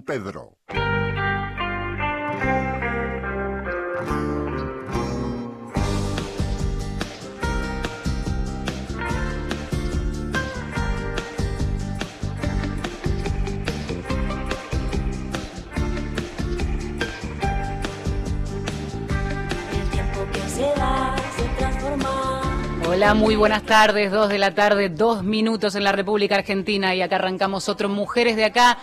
San Pedro. Hola, muy buenas tardes, dos de la tarde, dos minutos en la República Argentina. Y acá arrancamos otro Mujeres de Acá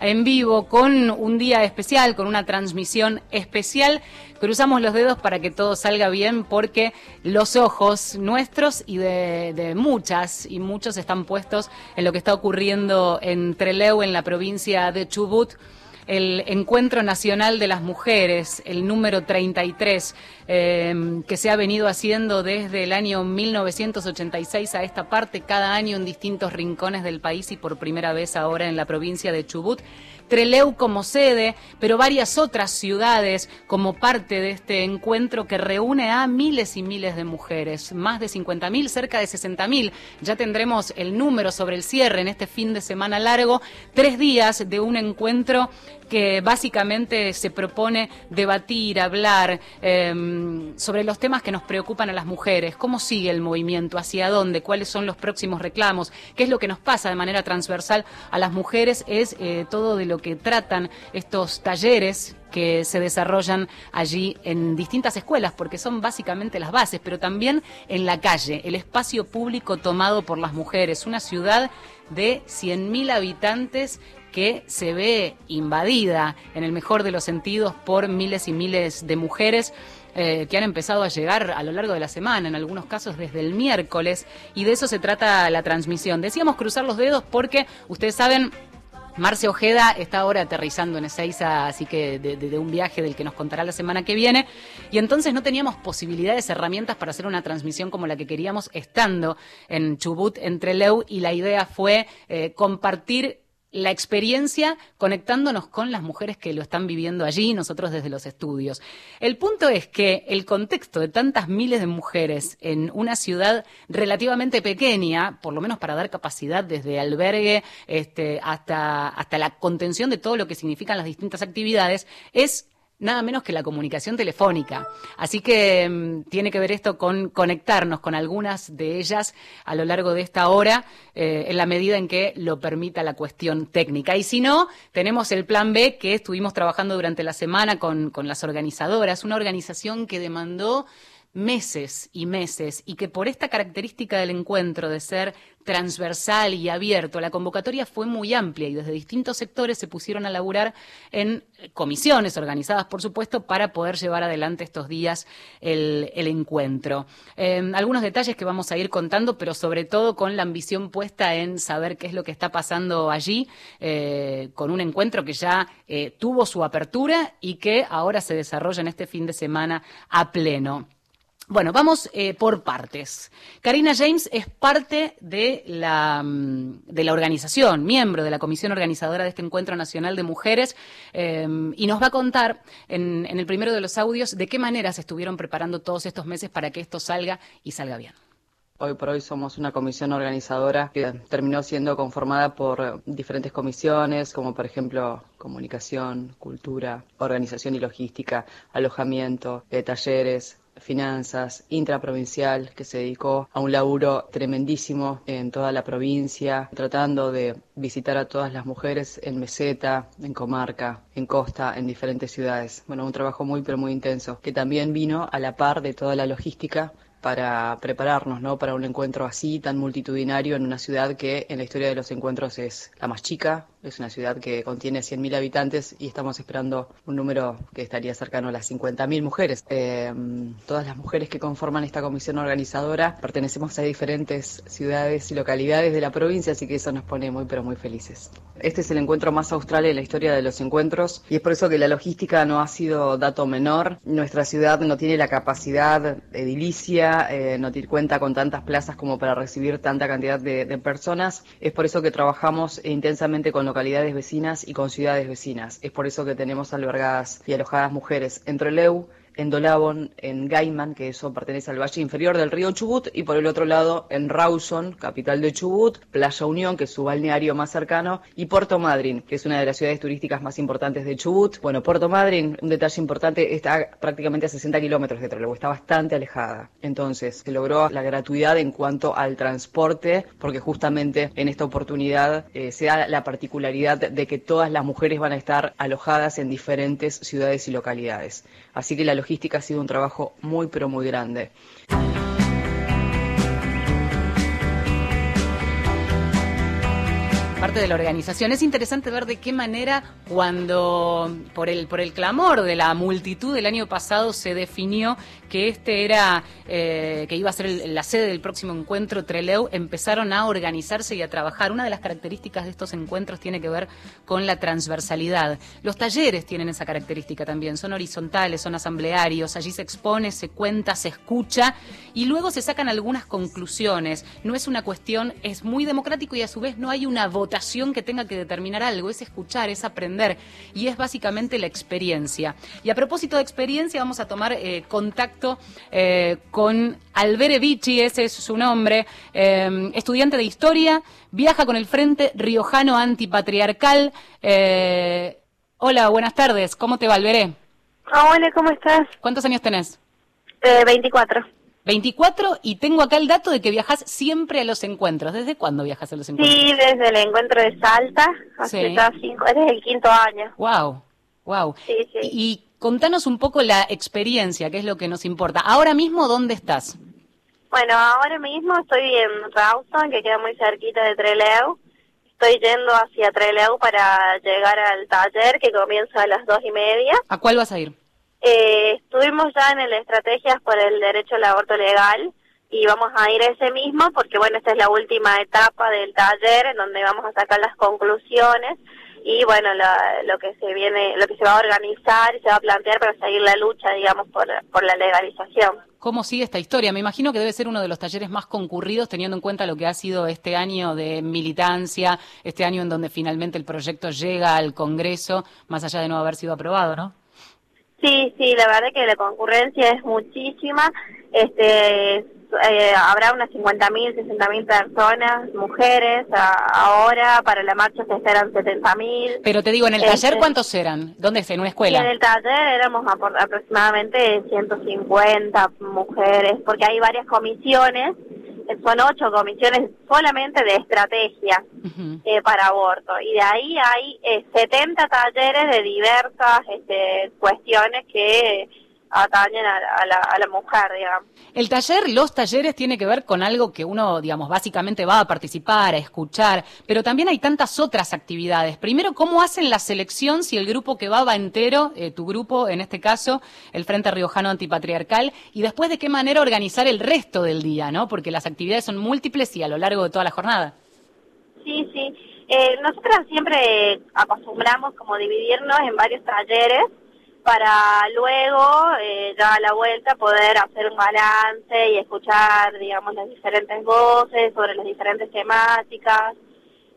en vivo con un día especial, con una transmisión especial. Cruzamos los dedos para que todo salga bien porque los ojos nuestros y de, muchas y muchos están puestos en lo que está ocurriendo en Trelew, en la provincia de Chubut el Encuentro Nacional de las Mujeres, el número 33, eh, que se ha venido haciendo desde el año 1986 a esta parte, cada año en distintos rincones del país y por primera vez ahora en la provincia de Chubut. Treleu como sede, pero varias otras ciudades como parte de este encuentro que reúne a miles y miles de mujeres, más de 50.000, cerca de 60.000. Ya tendremos el número sobre el cierre en este fin de semana largo, tres días de un encuentro que básicamente se propone debatir, hablar eh, sobre los temas que nos preocupan a las mujeres, cómo sigue el movimiento, hacia dónde, cuáles son los próximos reclamos, qué es lo que nos pasa de manera transversal a las mujeres, es eh, todo de lo que tratan estos talleres que se desarrollan allí en distintas escuelas, porque son básicamente las bases, pero también en la calle, el espacio público tomado por las mujeres, una ciudad de 100.000 habitantes que se ve invadida, en el mejor de los sentidos, por miles y miles de mujeres. Eh, que han empezado a llegar a lo largo de la semana, en algunos casos desde el miércoles, y de eso se trata la transmisión. Decíamos cruzar los dedos porque, ustedes saben, Marce Ojeda está ahora aterrizando en Ezeiza, así que de, un viaje del que nos contará la semana que viene. Y entonces no teníamos posibilidades, herramientas para hacer una transmisión como la que queríamos estando en Chubut, entre Leu, y la idea fue eh, compartir la experiencia conectándonos con las mujeres que lo están viviendo allí, nosotros desde los estudios. El punto es que el contexto de tantas miles de mujeres en una ciudad relativamente pequeña, por lo menos para dar capacidad desde albergue este, hasta, hasta la contención de todo lo que significan las distintas actividades, es nada menos que la comunicación telefónica. Así que mmm, tiene que ver esto con conectarnos con algunas de ellas a lo largo de esta hora, eh, en la medida en que lo permita la cuestión técnica. Y si no, tenemos el plan B que estuvimos trabajando durante la semana con, con las organizadoras, una organización que demandó meses y meses y que por esta característica del encuentro de ser transversal y abierto, la convocatoria fue muy amplia y desde distintos sectores se pusieron a laburar en comisiones organizadas, por supuesto, para poder llevar adelante estos días el, encuentro. Eh, algunos detalles que vamos a ir contando, pero sobre todo con la ambición puesta en saber qué es lo que está pasando allí, eh, con un encuentro que ya eh, tuvo su apertura y que ahora se desarrolla en este fin de semana a pleno. Bueno, vamos eh, por partes. Karina James es parte de la, mm, de la organización, miembro de la comisión organizadora de este Encuentro Nacional de Mujeres, eh, y nos va a contar en, en el primero de los audios de qué manera se estuvieron preparando todos estos meses para que esto salga y salga bien. Hoy por hoy somos una comisión organizadora que terminó siendo conformada por diferentes comisiones, como por ejemplo comunicación, cultura, organización y logística, alojamiento, eh, talleres, finanzas, intraprovincial, que se dedicó a un laburo tremendísimo en toda la provincia, tratando de visitar a todas las mujeres en meseta, en comarca, en costa, en diferentes ciudades. Bueno, un trabajo muy pero muy intenso, que también vino a la par de toda la logística para prepararnos ¿no? para un encuentro así, tan multitudinario, en una ciudad que en la historia de los encuentros es la más chica, es una ciudad que contiene 100.000 habitantes y estamos esperando un número que estaría cercano a las 50.000 mujeres. Eh, todas las mujeres que conforman esta comisión organizadora pertenecemos a diferentes ciudades y localidades de la provincia, así que eso nos pone muy pero muy felices. Este es el encuentro más austral en la historia de los encuentros y es por eso que la logística no ha sido dato menor. Nuestra ciudad no tiene la capacidad edilicia, eh, no cuenta con tantas plazas como para recibir tanta cantidad de, de personas. Es por eso que trabajamos intensamente con vecinas y con ciudades vecinas. Es por eso que tenemos albergadas y alojadas mujeres en Trelew, en Dolabon, en Gaiman, que eso pertenece al valle inferior del río Chubut, y por el otro lado en Rawson, capital de Chubut, Playa Unión, que es su balneario más cercano, y Puerto Madryn, que es una de las ciudades turísticas más importantes de Chubut. Bueno, Puerto Madryn, un detalle importante, está prácticamente a 60 kilómetros de Trelew, está bastante alejada. Entonces, se logró la gratuidad en cuanto al transporte, porque justamente en esta oportunidad eh, se da la particularidad de que todas las mujeres van a estar alojadas en diferentes ciudades y localidades. Así que la logística ha sido un trabajo muy, pero muy grande. De la organización. Es interesante ver de qué manera cuando por el por el clamor de la multitud del año pasado se definió que este era eh, que iba a ser la sede del próximo encuentro Treleu, empezaron a organizarse y a trabajar. Una de las características de estos encuentros tiene que ver con la transversalidad. Los talleres tienen esa característica también, son horizontales, son asamblearios, allí se expone, se cuenta, se escucha y luego se sacan algunas conclusiones. No es una cuestión, es muy democrático y a su vez no hay una votación que tenga que determinar algo, es escuchar, es aprender y es básicamente la experiencia. Y a propósito de experiencia, vamos a tomar eh, contacto eh, con Albere Vicci, ese es su nombre, eh, estudiante de historia, viaja con el Frente Riojano Antipatriarcal. Eh, hola, buenas tardes, ¿cómo te va, Alberé? hola, ¿cómo estás? ¿Cuántos años tenés? 24. 24 y tengo acá el dato de que viajas siempre a los encuentros. ¿Desde cuándo viajas a los encuentros? Sí, desde el encuentro de Salta, hace cinco, desde el quinto año. Wow, wow. Sí, sí. ¿Y contanos un poco la experiencia, que es lo que nos importa. Ahora mismo, ¿dónde estás? Bueno, ahora mismo estoy en Rawson, que queda muy cerquita de Trelew. Estoy yendo hacia Trelew para llegar al taller que comienza a las dos y media. ¿A cuál vas a ir? Eh, estuvimos ya en el Estrategias por el Derecho al Aborto Legal y vamos a ir ese mismo porque, bueno, esta es la última etapa del taller en donde vamos a sacar las conclusiones y bueno lo que se viene lo que se va a organizar y se va a plantear para seguir la lucha digamos por, por la legalización. Cómo sigue esta historia me imagino que debe ser uno de los talleres más concurridos teniendo en cuenta lo que ha sido este año de militancia este año en donde finalmente el proyecto llega al Congreso más allá de no haber sido aprobado no sí sí la verdad que la concurrencia es muchísima este eh, habrá unas 50.000, 60.000 personas, mujeres, ahora para la marcha se esperan 70.000. Pero te digo, ¿en el taller este, cuántos eran? ¿Dónde es? ¿En una escuela? En el taller éramos aproximadamente 150 mujeres, porque hay varias comisiones, son ocho comisiones solamente de estrategia eh, para aborto, y de ahí hay 70 eh, talleres de diversas este, cuestiones que atañen a la, a, la, mujer, digamos. El taller, los talleres, tiene que ver con algo que uno, digamos, básicamente va a participar, a escuchar, pero también hay tantas otras actividades. Primero, ¿cómo hacen la selección si el grupo que va va entero, eh, tu grupo, en este caso, el Frente Riojano Antipatriarcal, y después de qué manera organizar el resto del día, ¿no? Porque las actividades son múltiples y a lo largo de toda la jornada. Sí, sí. Eh, nosotras siempre acostumbramos como dividirnos en varios talleres para luego, eh, ya a la vuelta, poder hacer un balance y escuchar, digamos, las diferentes voces sobre las diferentes temáticas.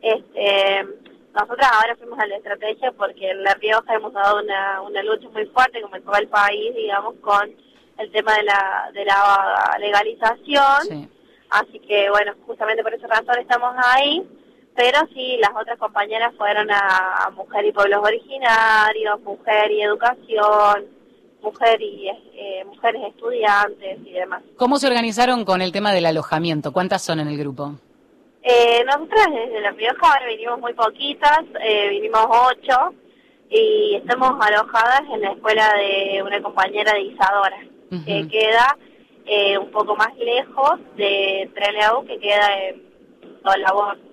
Este, nosotros ahora fuimos a la estrategia porque en La Rioja hemos dado una, una lucha muy fuerte, como en todo el país, digamos, con el tema de la, de la legalización. Así que, bueno, justamente por esa razón estamos ahí pero sí, las otras compañeras fueron a, Mujer y Pueblos Originarios, Mujer y Educación, Mujer y eh, Mujeres Estudiantes y demás. ¿Cómo se organizaron con el tema del alojamiento? ¿Cuántas son en el grupo? Eh, nosotras desde La Rioja vinimos muy poquitas, eh, vinimos ocho y estamos alojadas en la escuela de una compañera de Isadora, que queda eh, un poco más lejos de Trelew, que queda en Dolabor.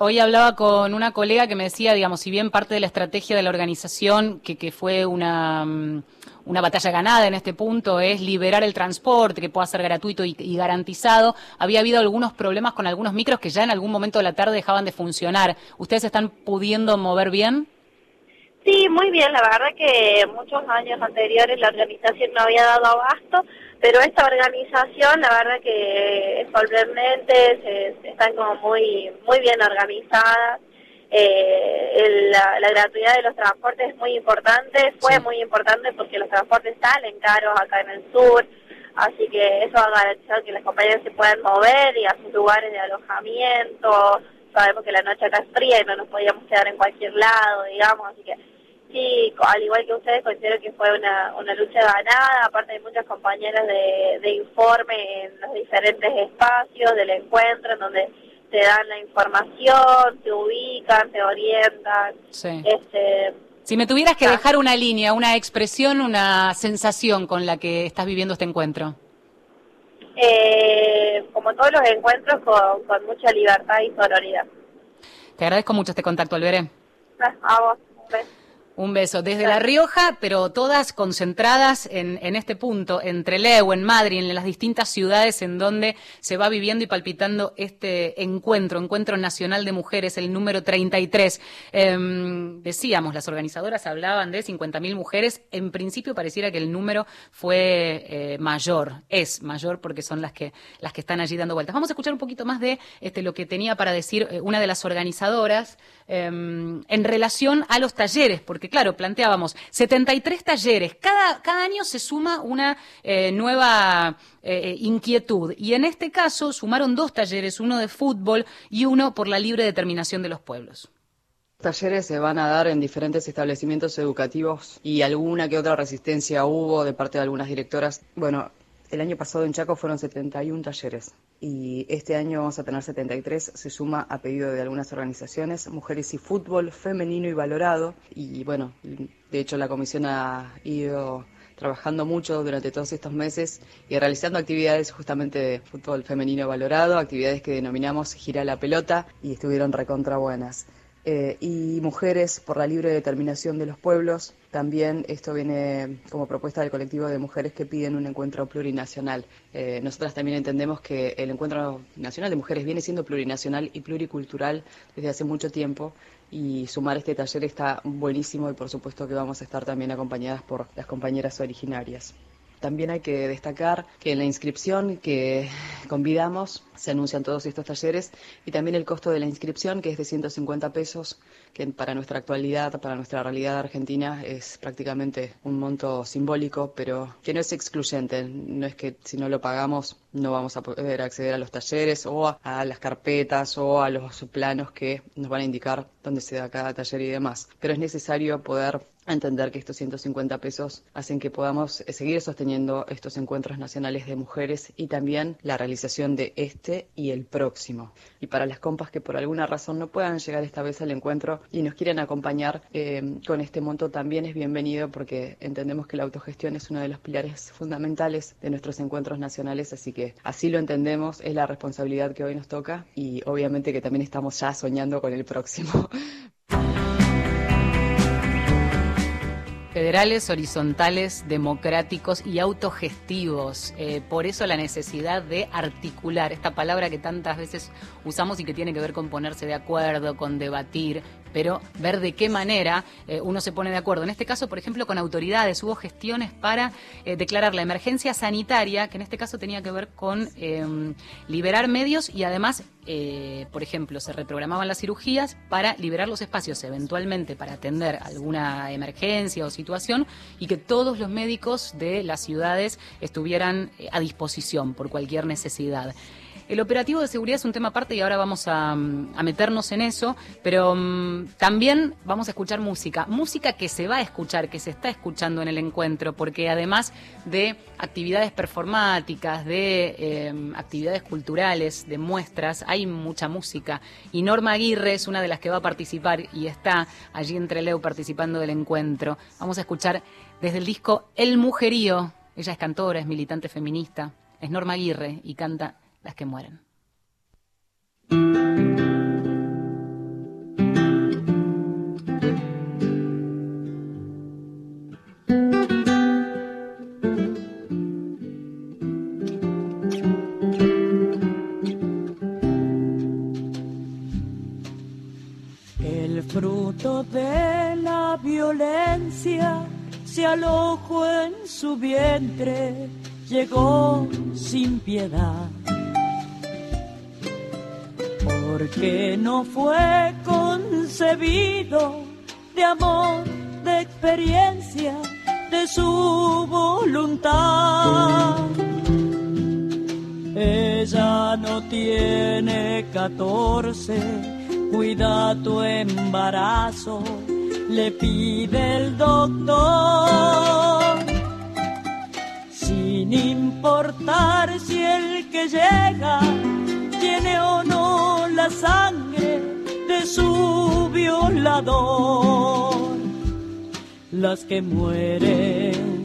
Hoy hablaba con una colega que me decía, digamos, si bien parte de la estrategia de la organización, que, que fue una, mm, una batalla ganada en este punto, es liberar el transporte, que pueda ser gratuito y, y, garantizado, había habido algunos problemas con algunos micros que ya en algún momento de la tarde dejaban de funcionar. ¿Ustedes están pudiendo mover bien? Sí, muy bien. La verdad que muchos años anteriores la organización no había dado abasto pero esta organización la verdad que es se, están como muy muy bien organizadas eh, la, gratuidad de los transportes es muy importante, fue muy importante porque los transportes salen caros acá en el sur, así que eso va a garantizar que las compañías se puedan mover y a sus lugares de alojamiento. Sabemos que la noche acá es fría y no nos podíamos quedar en cualquier lado, digamos, así que sí, al igual que ustedes, considero que fue una, una lucha ganada, aparte de muchas compañeras de, de informe en los diferentes espacios del encuentro, en donde te dan la información, te ubican, te orientan. Este, si me tuvieras que dejar una línea, una expresión, una sensación con la que estás viviendo este encuentro. Eh, como todos los encuentros, con, con mucha libertad y sororidad. Te agradezco mucho este contacto, Alberé. A vos. Un beso. Desde La Rioja, pero todas concentradas en, en este punto, entre Leu, en Madrid, en las distintas ciudades en donde se va viviendo y palpitando este encuentro, Encuentro Nacional de Mujeres, el número 33. Em, decíamos, las organizadoras hablaban de 50.000 mujeres. En principio pareciera que el número fue eh, mayor, es mayor porque son las que, las que están allí dando vueltas. Vamos a escuchar un poquito más de este, lo que tenía para decir eh, una de las organizadoras em, en relación a los talleres, porque claro, planteábamos 73 talleres, cada, cada año se suma una eh, nueva eh, inquietud y en este caso sumaron dos talleres, uno de fútbol y uno por la libre determinación de los pueblos. Talleres se van a dar en diferentes establecimientos educativos y alguna que otra resistencia hubo de parte de algunas directoras. Bueno, el año pasado en Chaco fueron 71 talleres y este año vamos a tener 73. Se suma a pedido de algunas organizaciones, Mujeres y Fútbol Femenino y Valorado. Y bueno, de hecho la comisión ha ido trabajando mucho durante todos estos meses y realizando actividades justamente de fútbol femenino valorado, actividades que denominamos Gira la Pelota y estuvieron recontra buenas. Eh, y Mujeres por la Libre Determinación de los Pueblos. También esto viene como propuesta del colectivo de mujeres que piden un encuentro plurinacional. Eh, nosotras también entendemos que el encuentro nacional de mujeres viene siendo plurinacional y pluricultural desde hace mucho tiempo y sumar este taller está buenísimo y por supuesto que vamos a estar también acompañadas por las compañeras originarias. También hay que destacar que en la inscripción que convidamos se anuncian todos estos talleres y también el costo de la inscripción, que es de 150 pesos, que para nuestra actualidad, para nuestra realidad argentina, es prácticamente un monto simbólico, pero que no es excluyente. No es que si no lo pagamos no vamos a poder acceder a los talleres o a las carpetas o a los planos que nos van a indicar dónde se da cada taller y demás. Pero es necesario poder entender que estos 150 pesos hacen que podamos seguir sosteniendo estos encuentros nacionales de mujeres y también la realización de este y el próximo. Y para las compas que por alguna razón no puedan llegar esta vez al encuentro y nos quieren acompañar eh, con este monto también es bienvenido porque entendemos que la autogestión es uno de los pilares fundamentales de nuestros encuentros nacionales, así que así lo entendemos, es la responsabilidad que hoy nos toca y obviamente que también estamos ya soñando con el próximo. federales, horizontales, democráticos y autogestivos. Eh, por eso la necesidad de articular esta palabra que tantas veces usamos y que tiene que ver con ponerse de acuerdo, con debatir, pero ver de qué manera eh, uno se pone de acuerdo. En este caso, por ejemplo, con autoridades, hubo gestiones para eh, declarar la emergencia sanitaria, que en este caso tenía que ver con em, liberar medios y además, eh, por ejemplo, se reprogramaban las cirugías para liberar los espacios eventualmente para atender alguna emergencia o situación y que todos los médicos de las ciudades estuvieran a disposición por cualquier necesidad. El operativo de seguridad es un tema aparte y ahora vamos a, meternos en eso, pero mm, también vamos a escuchar música, música que se va a escuchar, que se está escuchando en el encuentro, porque además de actividades performáticas, de em, actividades culturales, de muestras, hay mucha música. Y Norma Aguirre es una de las que va a participar y está allí entre Leo participando del encuentro. Vamos a escuchar desde el disco El Mujerío. Ella es cantora, es militante feminista, es Norma Aguirre y canta las que mueren. El fruto de la violencia se alojó en su vientre, llegó sin piedad porque no fue concebido de amor, de experiencia, de su voluntad. Ella no tiene catorce, cuida tu embarazo, le pide el doctor. Sin importar si el que llega tiene o no sangre de su violador. Las que mueren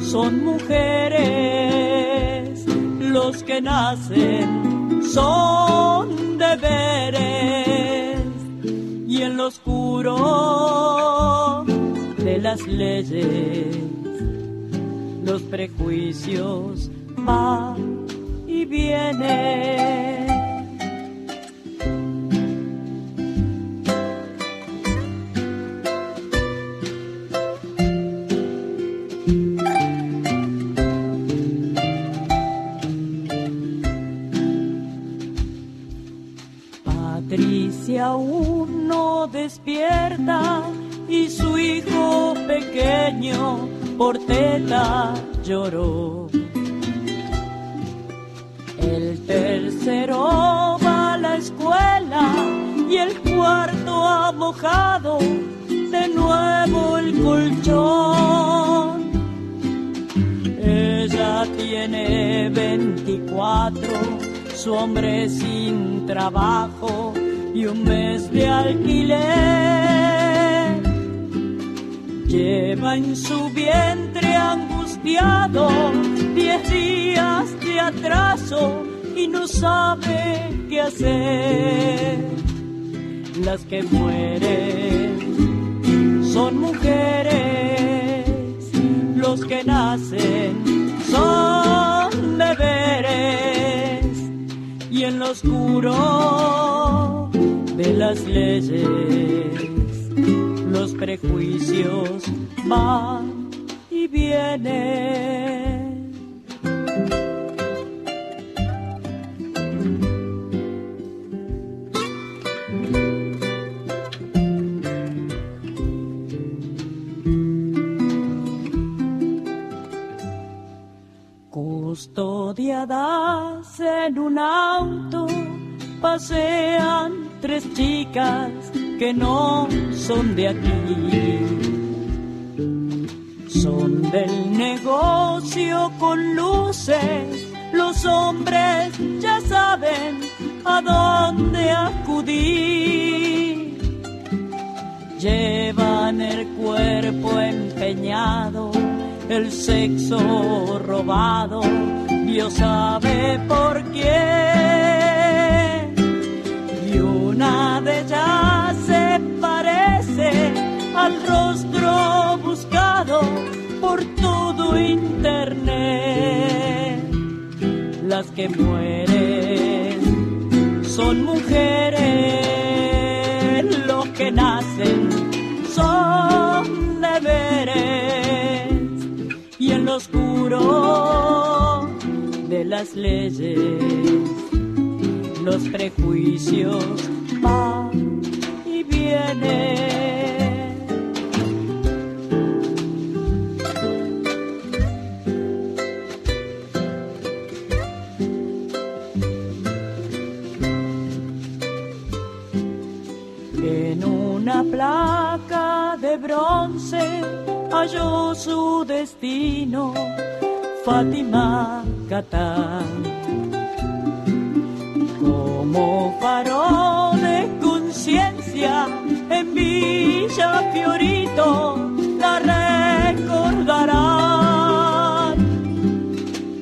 son mujeres, los que nacen son deberes y en lo oscuro de las leyes los prejuicios van y vienen. Y su hijo pequeño por tela lloró. El tercero va a la escuela y el cuarto ha mojado de nuevo el colchón. Ella tiene 24, su hombre sin trabajo y un mes de alquiler. Lleva en su vientre angustiado diez días de atraso y no sabe qué hacer. Las que mueren son mujeres, los que nacen son deberes y en lo oscuro de las leyes los prejuicios van y vienen. Custodiadas en un auto pasean tres chicas que no son de aquí. Son del negocio con luces, los hombres ya saben a dónde acudir. Llevan el cuerpo empeñado, el sexo robado, Dios sabe por quién. Una de se parece al rostro buscado por todo internet. Las que mueren son mujeres, los que nacen son deberes y en lo oscuro de las leyes los prejuicios En una placa de bronce halló su destino Fátima Catán. Como faro de conciencia en Villa Fiorito la recordarán.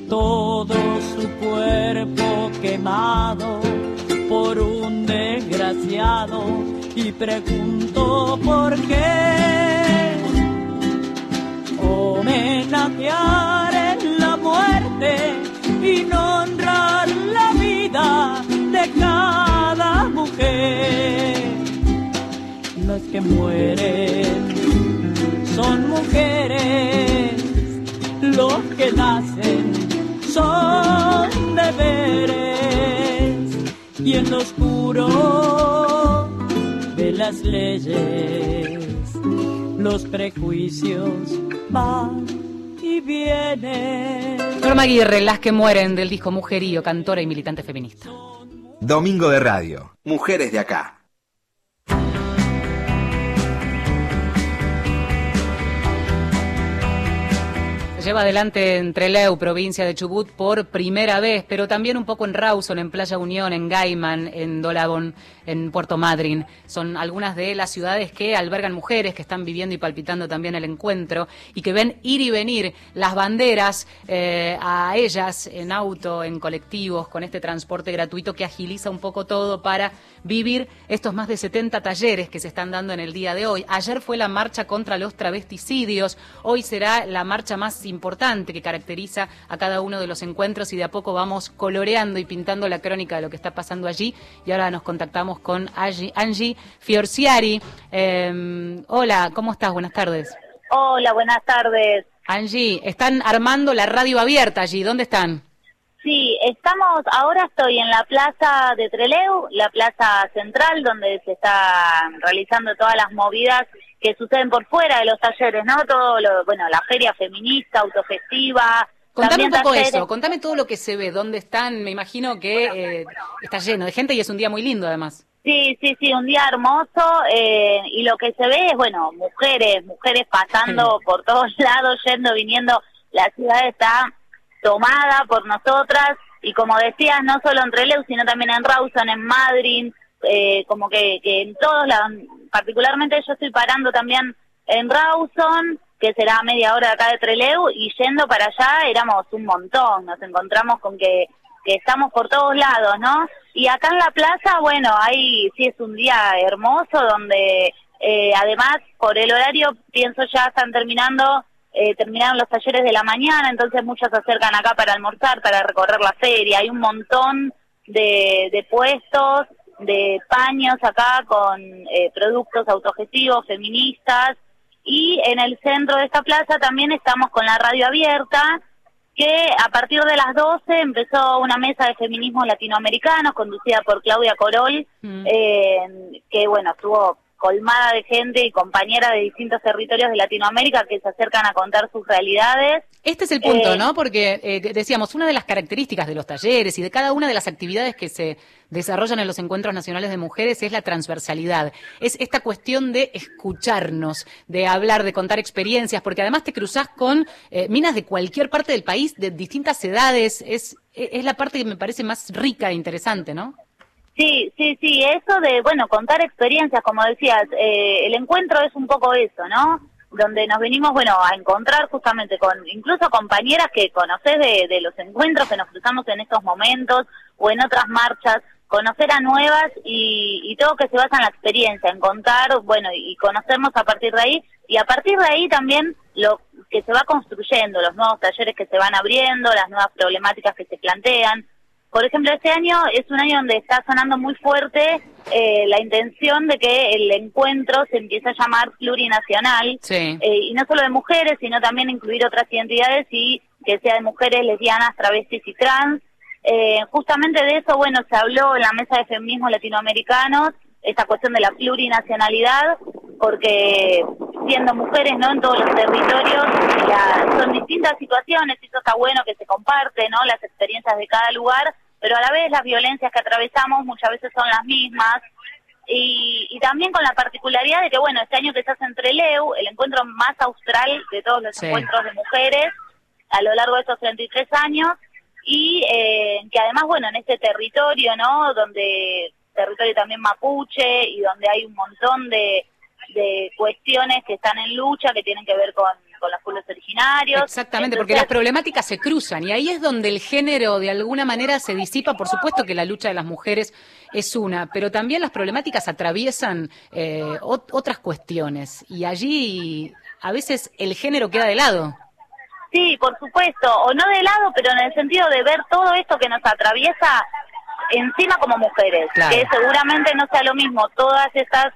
Todo su cuerpo quemado por un desgraciado y preguntó por qué homenajear en la muerte que mueren son mujeres, los que nacen son deberes y en lo oscuro de las leyes los prejuicios van y vienen. Norma Aguirre, Las que mueren del disco Mujerío, cantora y militante feminista. Domingo de Radio. Mujeres de acá. Lleva adelante en Trelew, provincia de Chubut, por primera vez, pero también un poco en Rawson, en Playa Unión, en Gaiman, en Dolabón, en Puerto Madryn. Son algunas de las ciudades que albergan mujeres que están viviendo y palpitando también el encuentro y que ven ir y venir las banderas eh, a ellas en auto, en colectivos, con este transporte gratuito que agiliza un poco todo para vivir estos más de 70 talleres que se están dando en el día de hoy. Ayer fue la marcha contra los travesticidios, hoy será la marcha más importante importante que caracteriza a cada uno de los encuentros y de a poco vamos coloreando y pintando la crónica de lo que está pasando allí. Y ahora nos contactamos con Angie, Fiorciari. Em, hola, ¿cómo estás? Buenas tardes. Hola, buenas tardes. Angie, están armando la radio abierta allí. ¿Dónde están? Sí, estamos, ahora estoy en la plaza de Treleu, la plaza central, donde se están realizando todas las movidas que suceden por fuera de los talleres, ¿no? Todo lo, bueno, la feria feminista, autogestiva. Contame un poco eso, contame todo lo que se ve, dónde están, me imagino que eh, está lleno de gente y es un día muy lindo además. Sí, sí, sí, un día hermoso eh, y lo que se ve es, bueno, mujeres, mujeres pasando por todos lados, yendo, viniendo, la ciudad está tomada por nosotras y como decías, no solo en Trelew, sino también en Rawson, en Madrid, eh, como que, que en todos lados, particularmente yo estoy parando también en Rawson, que será media hora acá de Trelew, y yendo para allá éramos un montón, nos encontramos con que, que estamos por todos lados, ¿no? Y acá en la plaza, bueno, ahí sí es un día hermoso donde eh, además por el horario, pienso ya están terminando, eh, terminaron los talleres de la mañana, entonces muchas se acercan acá para almorzar, para recorrer la feria, hay un montón de, de puestos de paños acá con eh, productos autogestivos, feministas, y en el centro de esta plaza también estamos con la radio abierta, que a partir de las 12 empezó una mesa de feminismo latinoamericano conducida por Claudia Corol, mm. eh, que bueno, estuvo colmada de gente y compañera de distintos territorios de Latinoamérica que se acercan a contar sus realidades. Este es el punto, eh, ¿no? Porque eh, decíamos, una de las características de los talleres y de cada una de las actividades que se desarrollan en los encuentros nacionales de mujeres es la transversalidad. Es esta cuestión de escucharnos, de hablar, de contar experiencias, porque además te cruzás con eh, minas de cualquier parte del país, de distintas edades. Es, es la parte que me parece más rica e interesante, ¿no? Sí, sí, sí, eso de, bueno, contar experiencias, como decías, eh, el encuentro es un poco eso, ¿no? Donde nos venimos, bueno, a encontrar justamente con, incluso compañeras que conoces de, los encuentros que nos cruzamos en estos momentos o en otras marchas, conocer a nuevas y, y todo que se basa en la experiencia, en contar, bueno, y conocernos a partir de ahí, y a partir de ahí también lo que se va construyendo, los nuevos talleres que se van abriendo, las nuevas problemáticas que se plantean, por ejemplo, este año es un año donde está sonando muy fuerte eh, la intención de que el encuentro se empiece a llamar plurinacional, eh, y no solo de mujeres, sino también incluir otras identidades y que sea de mujeres lesbianas, travestis y trans. Eh, justamente de eso, bueno, se habló en la mesa de feminismo latinoamericanos, esta cuestión de la plurinacionalidad, porque siendo mujeres no en todos los territorios son distintas situaciones y eso está bueno que se comparte no las experiencias de cada lugar pero a la vez las violencias que atravesamos muchas veces son las mismas. Y, y también con la particularidad de que bueno este año que se hace entre Leu el encuentro más austral de todos los encuentros de mujeres a lo largo de estos 33 años y eh, que además bueno en este territorio no donde territorio también mapuche y donde hay un montón de de cuestiones que están en lucha, que tienen que ver con, los pueblos originarios. Exactamente, porque las problemáticas se cruzan y ahí es donde el género de alguna manera se disipa. Por supuesto que la lucha de las mujeres es una, pero también las problemáticas atraviesan eh, otras cuestiones y allí a veces el género queda de lado. Sí, por supuesto, o no de lado, pero en el sentido de ver todo esto que nos atraviesa encima como mujeres, que seguramente no sea lo mismo todas estas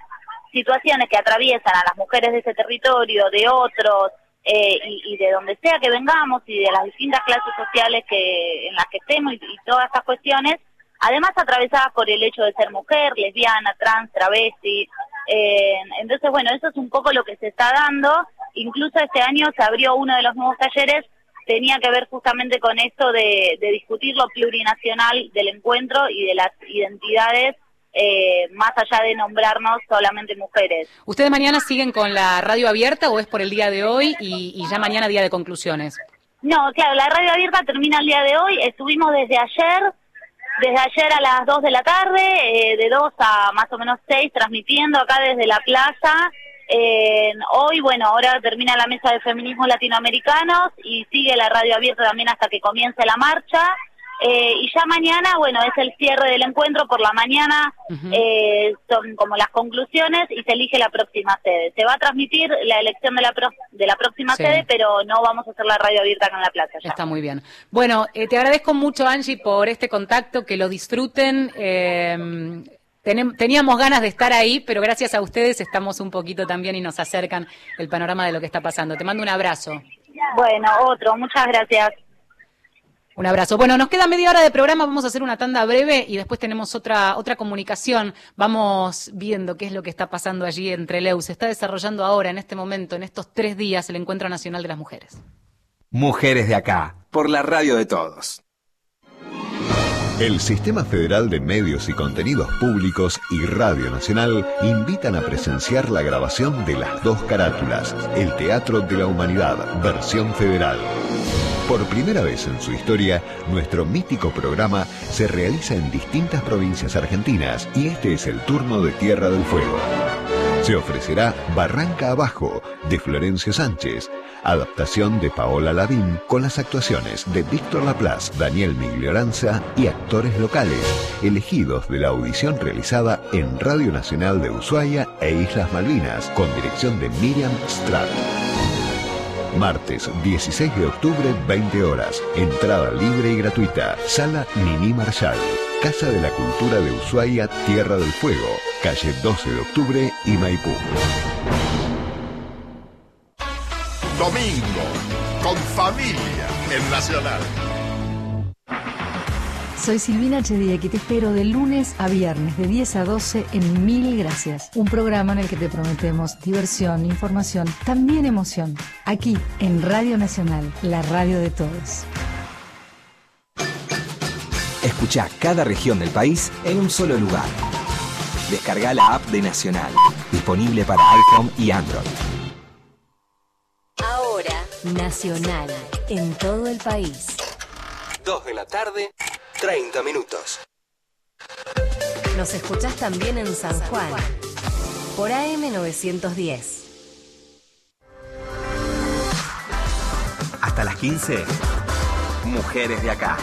situaciones que atraviesan a las mujeres de ese territorio, de otros, eh, y, de donde sea que vengamos y de las distintas clases sociales que en las que estemos y, todas estas cuestiones, además atravesadas por el hecho de ser mujer, lesbiana, trans, travesti. Eh, entonces, bueno, eso es un poco lo que se está dando. Incluso este año se abrió uno de los nuevos talleres, tenía que ver justamente con esto de, de discutir lo plurinacional del encuentro y de las identidades eh, más allá de nombrarnos solamente mujeres. ¿Ustedes mañana siguen con la radio abierta o es por el día de hoy y, y ya mañana día de conclusiones? No, claro, la radio abierta termina el día de hoy. Estuvimos desde ayer, desde ayer a las 2 de la tarde, eh, de 2 a más o menos 6, transmitiendo acá desde la plaza. Eh, hoy, bueno, ahora termina la mesa de feminismos latinoamericanos y sigue la radio abierta también hasta que comience la marcha. Eh, y ya mañana, bueno, es el cierre del encuentro por la mañana, eh, son como las conclusiones y se elige la próxima sede. Se va a transmitir la elección de la, pro- de la próxima Sí. sede, pero no vamos a hacer la radio abierta acá en la plaza ya. Está muy bien. Bueno, eh, te agradezco mucho, Angie, por este contacto, que lo disfruten. eh, tenem- teníamos ganas de estar ahí, pero gracias a ustedes estamos un poquito también y nos acercan el panorama de lo que está pasando. Te mando un abrazo. Bueno, otro, muchas gracias. Un abrazo. Bueno, nos queda media hora de programa, vamos a hacer una tanda breve y después tenemos otra otra comunicación. Vamos viendo qué es lo que está pasando allí entre Leu. Se está desarrollando ahora, en este momento, en estos tres días, el Encuentro Nacional de las Mujeres. Mujeres de acá, por la radio de todos. El Sistema Federal de Medios y Contenidos Públicos y Radio Nacional invitan a presenciar la grabación de las dos carátulas, El Teatro de la Humanidad, versión federal. Por primera vez en su historia, nuestro mítico programa se realiza en distintas provincias argentinas y este es el turno de Tierra del Fuego. Se ofrecerá Barranca Abajo, de Florencio Sánchez, adaptación de Paola Lavín con las actuaciones de Víctor Laplace, Daniel Miglioranza y actores locales, elegidos de la audición realizada en Radio Nacional de Ushuaia e Islas Malvinas, con dirección de Miriam Stratt. Martes 16 de octubre, 20 horas. Entrada libre y gratuita. Sala Nini Marshall. Casa de la Cultura de Ushuaia, Tierra del Fuego. Calle 12 de octubre y Maipú. Domingo, con familia en Nacional. Soy Silvina Chediek y te espero de lunes a viernes de 10 a 12 en Mil Gracias, un programa en el que te prometemos diversión, información, también emoción, aquí en Radio Nacional, la radio de todos. Escucha cada región del país en un solo lugar. Descarga la app de Nacional, disponible para iPhone y Android. Ahora, Nacional, en todo el país. 2 de la tarde, 30 minutos. Nos escuchás también en San Juan, por AM910. Hasta las 15, Mujeres de acá.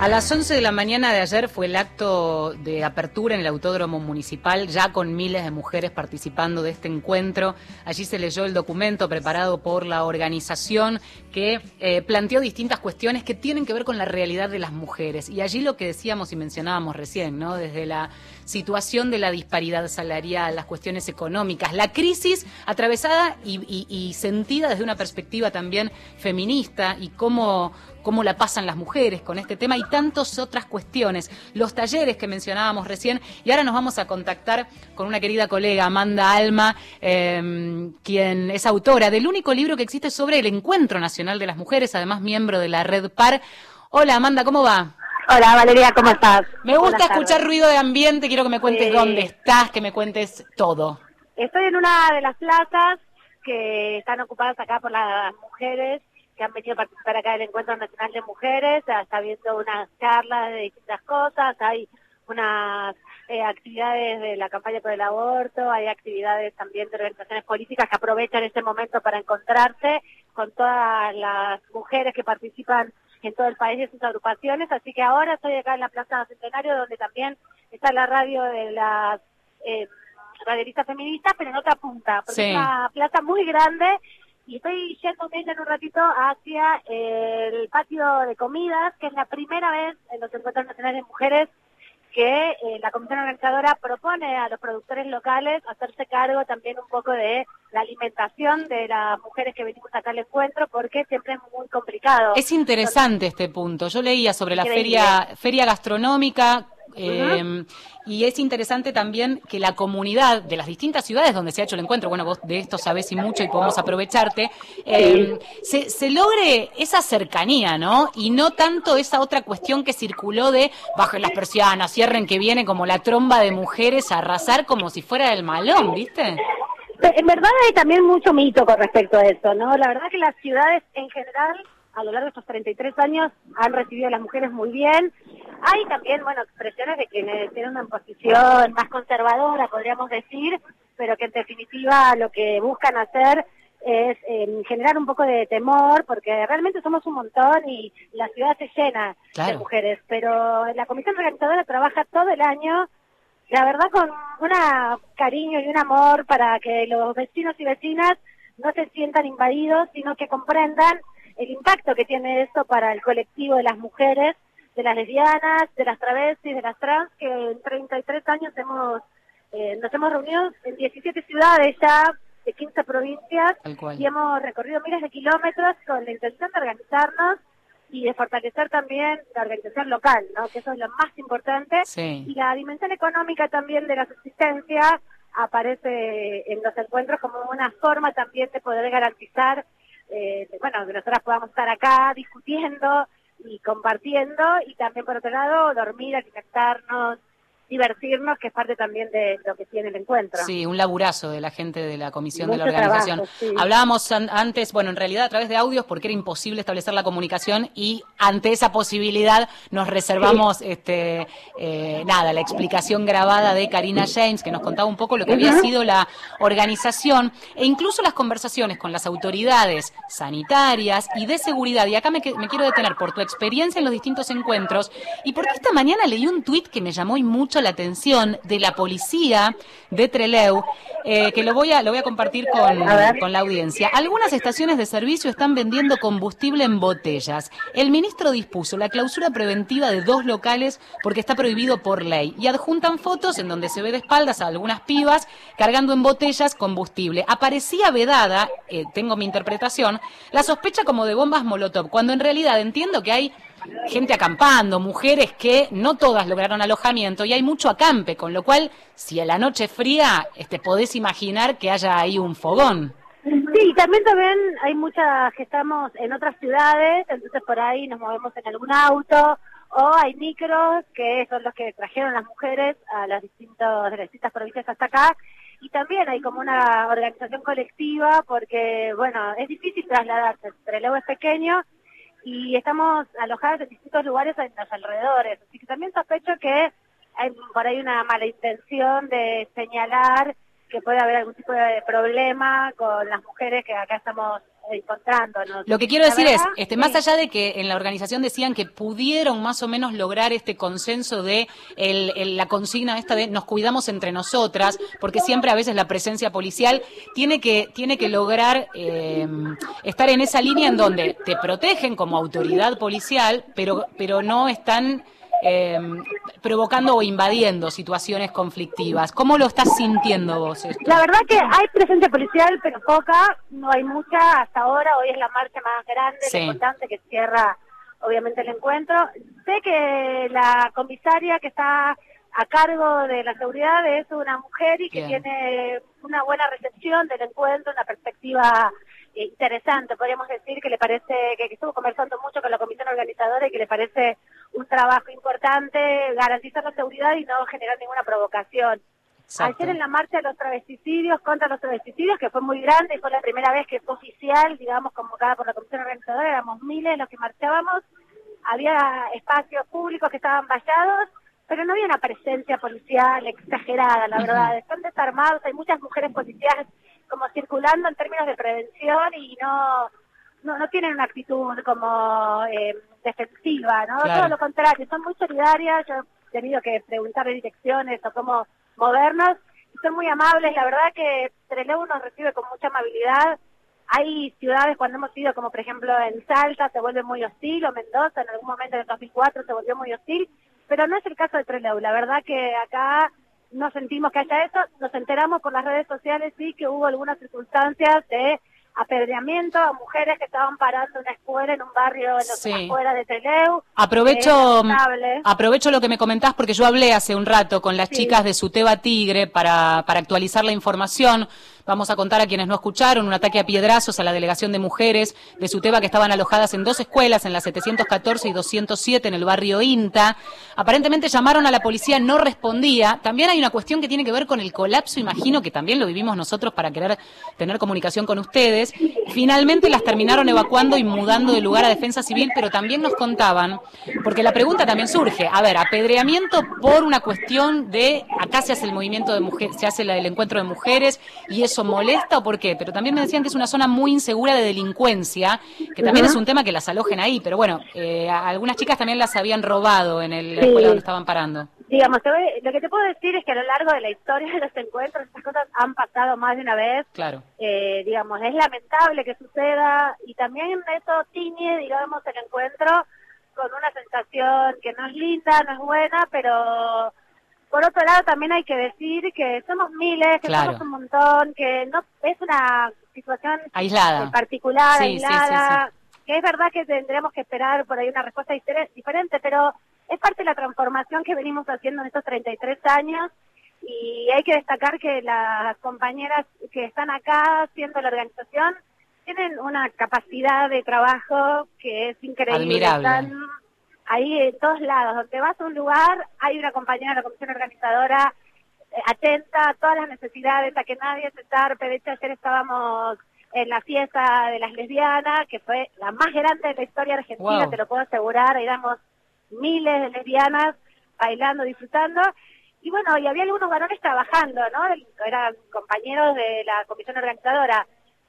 A las 11 de la mañana de ayer fue el acto de apertura en el Autódromo Municipal, ya con miles de mujeres participando de este encuentro. Allí se leyó el documento preparado por la organización que eh, planteó distintas cuestiones que tienen que ver con la realidad de las mujeres. Y allí lo que decíamos y mencionábamos recién, ¿no? Desde la situación de la disparidad salarial, las cuestiones económicas, la crisis atravesada y, y- y sentida desde una perspectiva también feminista y cómo cómo la pasan las mujeres con este tema y tantas otras cuestiones, los talleres que mencionábamos recién y ahora nos vamos a contactar con una querida colega, Amanda Alma, eh, quien es autora del único libro que existe sobre el Encuentro Nacional de las Mujeres, además miembro de la Red PAR. Hola Amanda, ¿cómo va? Hola Valeria, ¿cómo estás? Me gusta escuchar ruido de ambiente, quiero que me cuentes Sí. dónde estás, que me cuentes todo. Estoy en una de las plazas que están ocupadas acá por las mujeres que han venido a participar acá del Encuentro Nacional de Mujeres. Está habiendo unas charlas de distintas cosas, hay unas eh, actividades de la campaña por el aborto, hay actividades también de organizaciones políticas que aprovechan este momento para encontrarse con todas las mujeres que participan en todo el país de sus agrupaciones. Así que ahora estoy acá en la Plaza Centenario, donde también está la radio de las eh, feministas, pero en otra punta, porque Sí. es una plaza muy grande y estoy yéndome ya en un ratito hacia el patio de comidas, que es la primera vez en los encuentros nacionales de mujeres que eh, la comisión organizadora propone a los productores locales hacerse cargo también un poco de la alimentación de las mujeres que venimos acá al encuentro, porque siempre es muy complicado. Es interesante este punto. Yo leía sobre la feria, feria gastronómica eh, y es interesante también que la comunidad de las distintas ciudades donde se ha hecho el encuentro, bueno, vos de esto sabés y mucho y podemos aprovecharte, eh, se, se, logre esa cercanía, ¿no? Y no tanto esa otra cuestión que circuló de bajen las persianas, cierren que viene como la tromba de mujeres a arrasar como si fuera el malón, ¿viste? En verdad hay también mucho mito con respecto a eso, ¿no? La verdad que las ciudades en general a lo largo de estos 33 años han recibido a las mujeres muy bien. Hay también, bueno, expresiones de quienes tienen una posición más conservadora, podríamos decir, pero que en definitiva lo que buscan hacer es eh, generar un poco de temor, porque realmente somos un montón y la ciudad se llena de mujeres, pero la comisión organizadora trabaja todo el año, la verdad con un cariño y un amor para que los vecinos y vecinas no se sientan invadidos, sino que comprendan el impacto que tiene esto para el colectivo de las mujeres, de las lesbianas, de las travestis, de las trans, que en 33 años hemos eh, nos hemos reunido en 17 ciudades ya, de 15 provincias, y hemos recorrido miles de kilómetros con la intención de organizarnos y de fortalecer también la organización local, ¿no? que eso es lo más importante. Y la dimensión económica también de la subsistencia aparece en los encuentros como una forma también de poder garantizar eh, bueno, que nosotras podamos estar acá discutiendo y compartiendo y también por otro lado dormir, alimentarnos, divertirnos, que es parte también de lo que tiene el encuentro. Sí, un laburazo de la gente de la comisión de la organización. Hablábamos antes, bueno, en realidad a través de audios, porque era imposible establecer la comunicación y ante esa posibilidad nos reservamos, este, eh, nada, la explicación grabada de Karina James, que nos contaba un poco lo que había sido la organización e incluso las conversaciones con las autoridades sanitarias y de seguridad. Y acá me, me quiero detener por tu experiencia en los distintos encuentros y porque esta mañana leí un tuit que me llamó mucho la atención de la policía de Treleu, eh, que lo voy, a, lo voy a compartir con, con la audiencia. Algunas estaciones de servicio están vendiendo combustible en botellas. El ministro dispuso la clausura preventiva de dos locales porque está prohibido por ley y adjuntan fotos en donde se ve de espaldas a algunas pibas cargando en botellas combustible. Aparecía vedada, eh, tengo mi interpretación, la sospecha como de bombas Molotov, cuando en realidad entiendo que hay gente acampando, mujeres que no todas lograron alojamiento y hay mucho acampe, con lo cual, si a la noche fría, este, podés imaginar que haya ahí un fogón. Sí, también también hay muchas que estamos en otras ciudades, entonces por ahí nos movemos en algún auto o hay micros que son los que trajeron las mujeres a las distintos de las distintas provincias hasta acá y también hay como una organización colectiva porque bueno es difícil trasladarse, Trelew es pequeño y estamos alojados en distintos lugares en los alrededores. Así que también sospecho que hay por ahí una mala intención de señalar que puede haber algún tipo de problema con las mujeres que acá estamos encontrándonos. Lo que quiero decir es, este, más allá de que en la organización decían que pudieron más o menos lograr este consenso de el, la consigna esta de nos cuidamos entre nosotras, porque siempre a veces la presencia policial tiene que, tiene que lograr eh, estar en esa línea en donde te protegen como autoridad policial, pero, pero no están eh, provocando o invadiendo situaciones conflictivas. ¿Cómo lo estás sintiendo vos? La verdad que hay presencia policial, pero poca, no hay mucha hasta ahora. Hoy es la marcha más grande, importante que cierra obviamente el encuentro. Sé que la comisaria que está a cargo de la seguridad es una mujer y que tiene una buena recepción del encuentro, una perspectiva interesante, podríamos decir que le parece, que, estuvo conversando mucho con la comisión organizadora y que le parece un trabajo importante garantizar la seguridad y no generar ninguna provocación. Ayer en la marcha de los travesticidios, contra los travesticidios, que fue muy grande, fue la primera vez que fue oficial, digamos, convocada por la comisión organizadora, éramos miles los que marchábamos, había espacios públicos que estaban vallados, pero no había una presencia policial exagerada, la verdad. Están desarmados, hay muchas mujeres policías como circulando en términos de prevención y no no, no tienen una actitud como eh, defensiva, ¿no? Todo lo contrario, son muy solidarias, yo he tenido que preguntarle direcciones o cómo movernos, y son muy amables, la verdad que Trelew nos recibe con mucha amabilidad, hay ciudades cuando hemos ido, como por ejemplo en Salta, se vuelve muy hostil, o Mendoza en algún momento en el 2004 se volvió muy hostil, pero pero no es el caso de Trelew. La verdad que acá no sentimos que haya eso. Nos enteramos por las redes sociales, sí, que hubo algunas circunstancias de apedreamiento a mujeres que estaban parando una escuela en un barrio en Sí. afuera de Trelew. Aprovecho, lamentable. aprovecho lo que me comentás porque yo hablé hace un rato con las Sí. chicas de Suteba Tigre para, para actualizar la información. Vamos a contar a quienes no escucharon un ataque a piedrazos a la delegación de mujeres de Suteba que estaban alojadas en dos escuelas, en la 714 y 207 en el barrio INTA. Aparentemente llamaron a la policía, no respondía. También hay una cuestión que tiene que ver con el colapso, imagino que también lo vivimos nosotros para querer tener comunicación con ustedes. Finalmente las terminaron evacuando y mudando de lugar a defensa civil, pero también nos contaban, porque la pregunta también surge, a ver, apedreamiento por una cuestión de, acá se hace el movimiento de mujeres, se hace el encuentro de mujeres y eso molesta o por qué, pero también me decían que es una zona muy insegura de delincuencia, que también es un tema que las alojen ahí, pero bueno, eh, algunas chicas también las habían robado en el, la Sí. escuela donde estaban parando. Digamos, te voy- lo que te puedo decir es que a lo largo de la historia de los encuentros estas cosas han pasado más de una vez. Claro. Eh, digamos, es lamentable que suceda y también eso tiñe, digamos, el encuentro con una sensación que no es linda, no es buena, pero por otro lado también hay que decir que somos miles, que Claro. somos un montón, que no es una situación Aislada. en particular, Sí, sí, sí, aislada, que es verdad que tendremos que esperar por ahí una respuesta difere- diferente, pero es parte de la transformación que venimos haciendo en estos 33 años y hay que destacar que las compañeras que están acá haciendo la organización tienen una capacidad de trabajo que es increíble. Admirable. Están ahí en todos lados. Donde vas a un lugar, hay una compañera de la comisión organizadora eh, atenta a todas las necesidades, a que nadie se tarpe. De hecho, ayer estábamos en la fiesta de las lesbianas, que fue la más grande de la historia argentina, Wow. te lo puedo asegurar. Ahí damos miles de lesbianas bailando, disfrutando. Y bueno, y había algunos varones trabajando, ¿no? Eran compañeros de la comisión organizadora.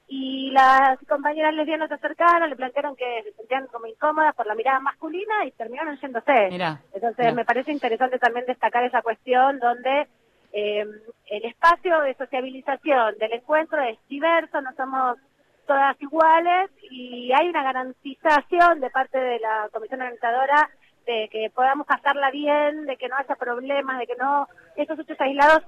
Y las compañeras lesbianas se acercaron, le plantearon que se sentían como incómodas por la mirada masculina y terminaron yéndose. Mirá, Entonces mirá. me parece interesante también destacar esa cuestión donde eh, el espacio de sociabilización del encuentro es diverso, no somos todas iguales y hay una garantización de parte de la comisión organizadora de que podamos pasarla bien, de que no haya problemas, de que no esos hechos aislados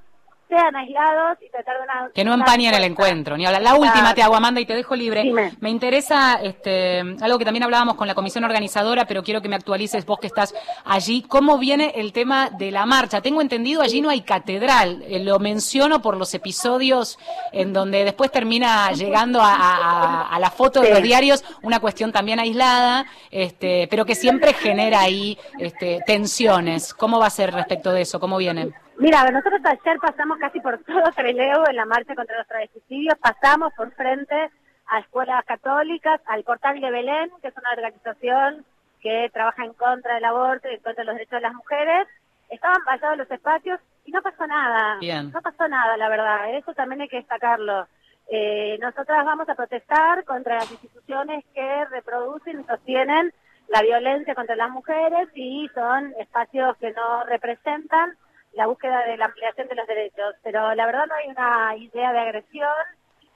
sean aislados y tratar de una... Que no empañen el encuentro. Ni hablar. La última Claro. te hago, Amanda, y te dejo libre. Dime. Me interesa este, algo que también hablábamos con la comisión organizadora, pero quiero que me actualices vos que estás allí. ¿Cómo viene el tema de la marcha? Tengo entendido, allí no hay catedral. Eh, lo menciono por los episodios en donde después termina llegando a, a- a la foto de los diarios una cuestión también aislada, este, pero que siempre genera ahí este, tensiones. ¿Cómo va a ser respecto de eso? ¿Cómo viene? Mira, nosotros ayer pasamos casi por todo Trelew en la marcha contra los travesticidios, pasamos por frente a escuelas católicas, al Portal de Belén, que es una organización que trabaja en contra del aborto y en contra de los derechos de las mujeres. Estaban vallados los espacios y no pasó nada. Bien. No pasó nada, la verdad. Eso también hay que destacarlo. Eh, nosotras vamos a protestar contra las instituciones que reproducen y sostienen la violencia contra las mujeres y son espacios que no representan la búsqueda de la ampliación de los derechos. Pero la verdad no hay una idea de agresión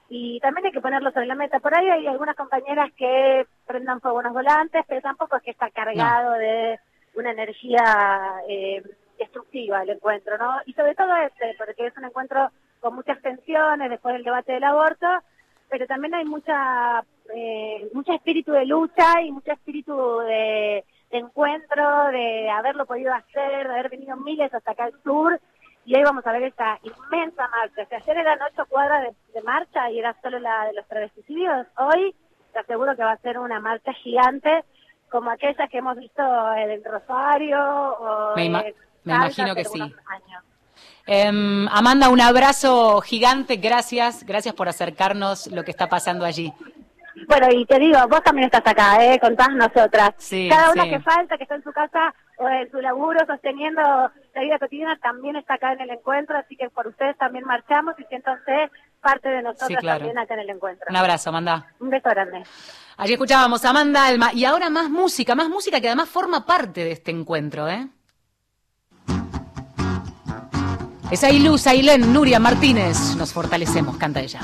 y también hay que ponerlo sobre la meta. Por ahí hay algunas compañeras que prendan fuego unos volantes, pero tampoco es que está cargado de una energía eh, destructiva el encuentro, ¿no? Y sobre todo este, porque es un encuentro con muchas tensiones después del debate del aborto, pero también hay mucha eh, mucho espíritu de lucha y mucho espíritu de, de encuentro, de haberlo podido hacer, de haber venido miles hasta acá al sur, y hoy vamos a ver esta inmensa marcha. O sea, ayer eran ocho cuadras de, de marcha y era solo la de los travesticidios. Hoy te aseguro que va a ser una marcha gigante, como aquellas que hemos visto en el Rosario o Me ima- me imagino que sí. años. Em, Amanda, un abrazo gigante, gracias, gracias por acercarnos lo que está pasando allí. Bueno, y te digo, vos también estás acá, ¿eh? Con todas nosotras. Sí, Cada una sí. que falta, que está en su casa o en su laburo sosteniendo la vida cotidiana, también está acá en el encuentro, así que por ustedes también marchamos y siéntanse parte de nosotros Sí, claro. también acá en el encuentro. Un abrazo, Amanda. Un beso grande. Allí escuchábamos a Amanda Alma y ahora más música, más música que además forma parte de este encuentro, ¿eh? Es Ailuz, Ailén, Nuria Martínez. Nos fortalecemos, canta ella.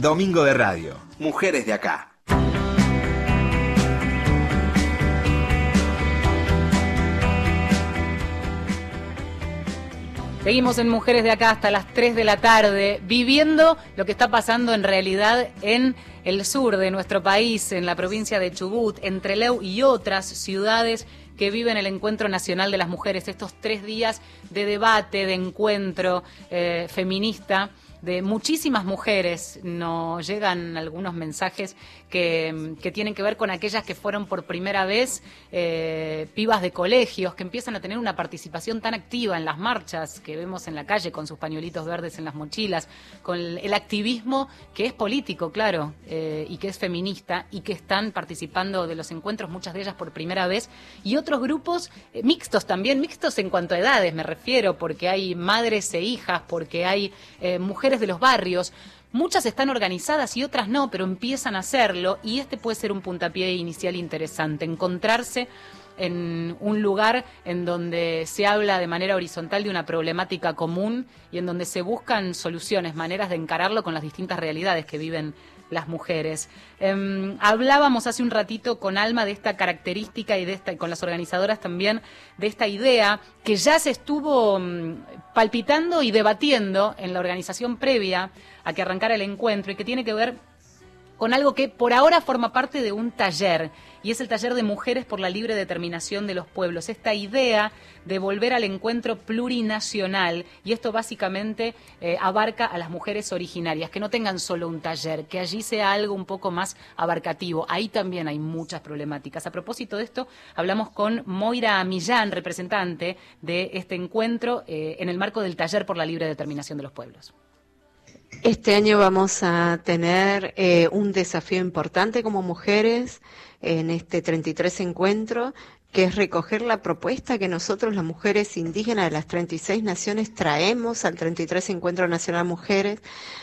Domingo de Radio. Mujeres de acá. Seguimos en Mujeres de Acá hasta las 3 de la tarde, viviendo lo que está pasando en realidad en el sur de nuestro país, en la provincia de Chubut, entre Leu y otras ciudades que viven el Encuentro Nacional de las Mujeres, estos tres días de debate, de encuentro eh, feminista de muchísimas mujeres. Nos llegan algunos mensajes que, tienen que ver con aquellas que fueron por primera vez eh, pibas de colegios, que empiezan a tener una participación tan activa en las marchas que vemos en la calle con sus pañuelitos verdes en las mochilas, con el, activismo que es político, claro, eh, y que es feminista, y que están participando de los encuentros, muchas de ellas por primera vez, y otros grupos eh, mixtos también, mixtos en cuanto a edades me refiero, porque hay madres e hijas, porque hay mujeres de los barrios. Muchas están organizadas y otras no, pero empiezan a hacerlo y este puede ser un puntapié inicial interesante, encontrarse en un lugar en donde se habla de manera horizontal de una problemática común y en donde se buscan soluciones, maneras de encararlo con las distintas realidades que viven las mujeres. Em, hablábamos hace un ratito con Alma de esta característica y de esta, y con las organizadoras también, de esta idea que ya se estuvo mm, palpitando y debatiendo en la organización previa a que arrancara el encuentro y que tiene que ver con algo que por ahora forma parte de un taller, y es el taller de Mujeres por la Libre Determinación de los Pueblos. Esta idea de volver al encuentro plurinacional, y esto básicamente eh, abarca a las mujeres originarias, que no tengan solo un taller, que allí sea algo un poco más abarcativo. Ahí también hay muchas problemáticas. A propósito de esto, hablamos con Moira Millán, representante de este encuentro eh, en el marco del taller por la Libre Determinación de los Pueblos. Este año vamos a tener eh, un desafío importante como mujeres en este 33 encuentro, que es recoger la propuesta que nosotros, las mujeres indígenas de las 36 naciones, traemos al 33 Encuentro Nacional Mujeres,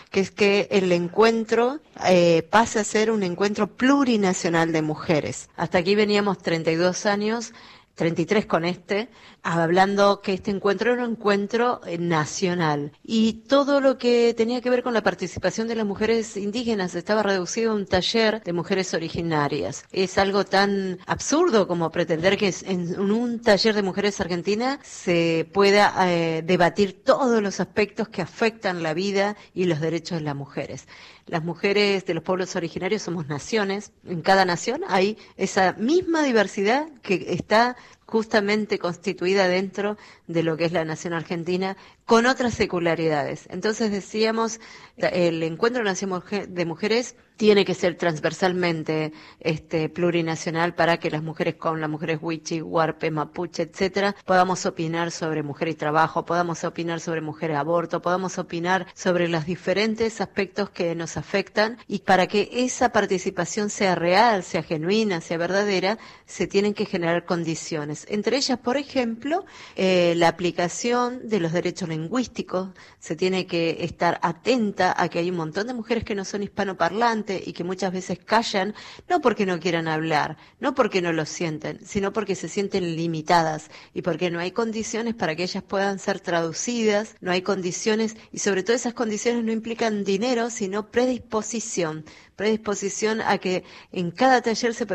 que es que el encuentro eh, pase a ser un encuentro plurinacional de mujeres. Hasta aquí veníamos 32 años 33 con este, hablando que este encuentro era un encuentro eh, nacional y todo lo que tenía que ver con la participación de las mujeres indígenas estaba reducido a un taller de mujeres originarias. Es algo tan absurdo como pretender que en un taller de mujeres argentinas se pueda eh, debatir todos los aspectos que afectan la vida y los derechos de las mujeres. Las mujeres de los pueblos originarios somos naciones. En cada nación hay esa misma diversidad que está justamente constituida dentro de lo que es la nación argentina, con otras secularidades. Entonces decíamos, el Encuentro de Mujeres tiene que ser transversalmente este, plurinacional para que las mujeres con las mujeres huichi, huarpe, mapuche, etcétera, podamos opinar sobre mujer y trabajo, podamos opinar sobre mujer y aborto, podamos opinar sobre los diferentes aspectos que nos afectan y para que esa participación sea real, sea genuina, sea verdadera, se tienen que generar condiciones. Entre ellas, por ejemplo, eh, la aplicación de los derechos lingüísticos, se tiene que estar atenta a que hay un montón de mujeres que no son hispanoparlantes, y que muchas veces callan, no porque no quieran hablar, no porque no lo sienten, sino porque se sienten limitadas y porque no hay condiciones para que ellas puedan ser traducidas, no hay condiciones y sobre todo esas condiciones no implican dinero, sino predisposición predisposición a que en cada taller se,